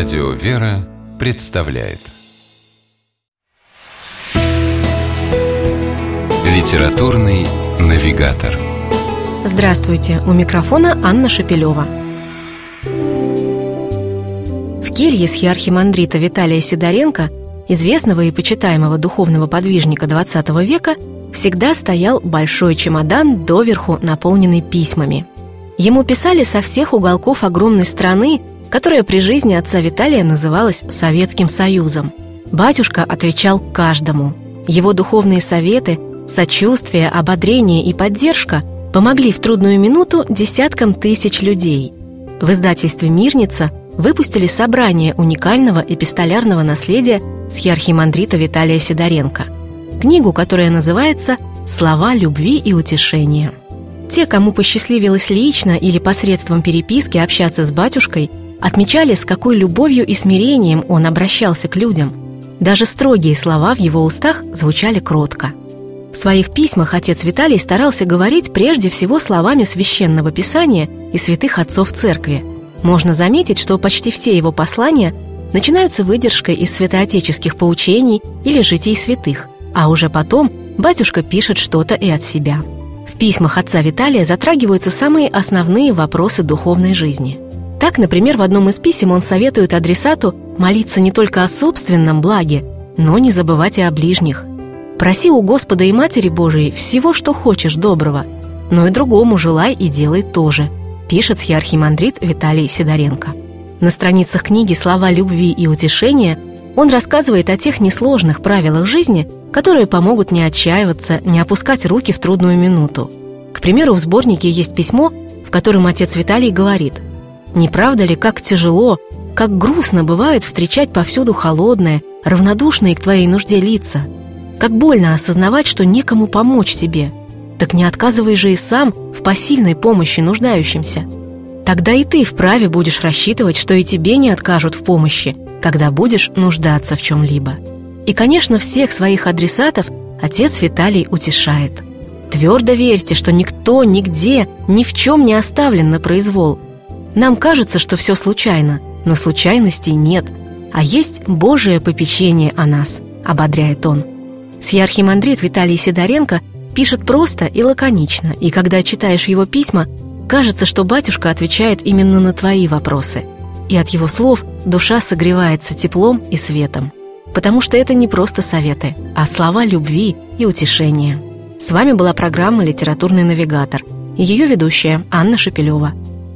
Радио «Вера» представляет Литературный навигатор Здравствуйте! У микрофона Анна Шапилева. В келье схиархимандрита Виталия Сидоренко, известного и почитаемого духовного подвижника XX века, всегда стоял большой чемодан, доверху наполненный письмами. Ему писали со всех уголков огромной страны, которая при жизни отца Виталия называлась Советским Союзом. Батюшка отвечал каждому. Его духовные советы, сочувствие, ободрение и поддержка помогли в трудную минуту десяткам тысяч людей. В издательстве «Мирница» выпустили собрание уникального эпистолярного наследия схиархимандрита Виталия Сидоренко. Книгу, которая называется «Слова любви и утешения». Те, кому посчастливилось лично или посредством переписки общаться с батюшкой, отмечали, с какой любовью и смирением он обращался к людям. Даже строгие слова в его устах звучали кротко. В своих письмах отец Виталий старался говорить прежде всего словами священного писания и святых отцов церкви. Можно заметить, что почти все его послания начинаются выдержкой из святоотеческих поучений или житий святых, а уже потом батюшка пишет что-то и от себя. В письмах отца Виталия затрагиваются самые основные вопросы духовной жизни – так, например, в одном из писем он советует адресату молиться не только о собственном благе, но не забывать и о ближних. «Проси у Господа и Матери Божией всего, что хочешь доброго, но и другому желай и делай тоже», пишет схиархимандрит Виталий Сидоренко. На страницах книги «Слова любви и утешения» он рассказывает о тех несложных правилах жизни, которые помогут не отчаиваться, не опускать руки в трудную минуту. К примеру, в сборнике есть письмо, в котором отец Виталий говорит – не правда ли, как тяжело, как грустно бывает встречать повсюду холодное, равнодушные к твоей нужде лица? Как больно осознавать, что некому помочь тебе. Так не отказывай же и сам в посильной помощи нуждающимся. Тогда и ты вправе будешь рассчитывать, что и тебе не откажут в помощи, когда будешь нуждаться в чем-либо. И, конечно, всех своих адресатов отец Виталий утешает. Твердо верьте, что никто, нигде, ни в чем не оставлен на произвол – нам кажется, что все случайно, но случайностей нет, а есть Божие попечение о нас, ободряет он. Сьярхимандрит Виталий Сидоренко пишет просто и лаконично, и когда читаешь его письма, кажется, что батюшка отвечает именно на твои вопросы. И от его слов душа согревается теплом и светом. Потому что это не просто советы, а слова любви и утешения. С вами была программа «Литературный навигатор» и ее ведущая Анна Шапилева –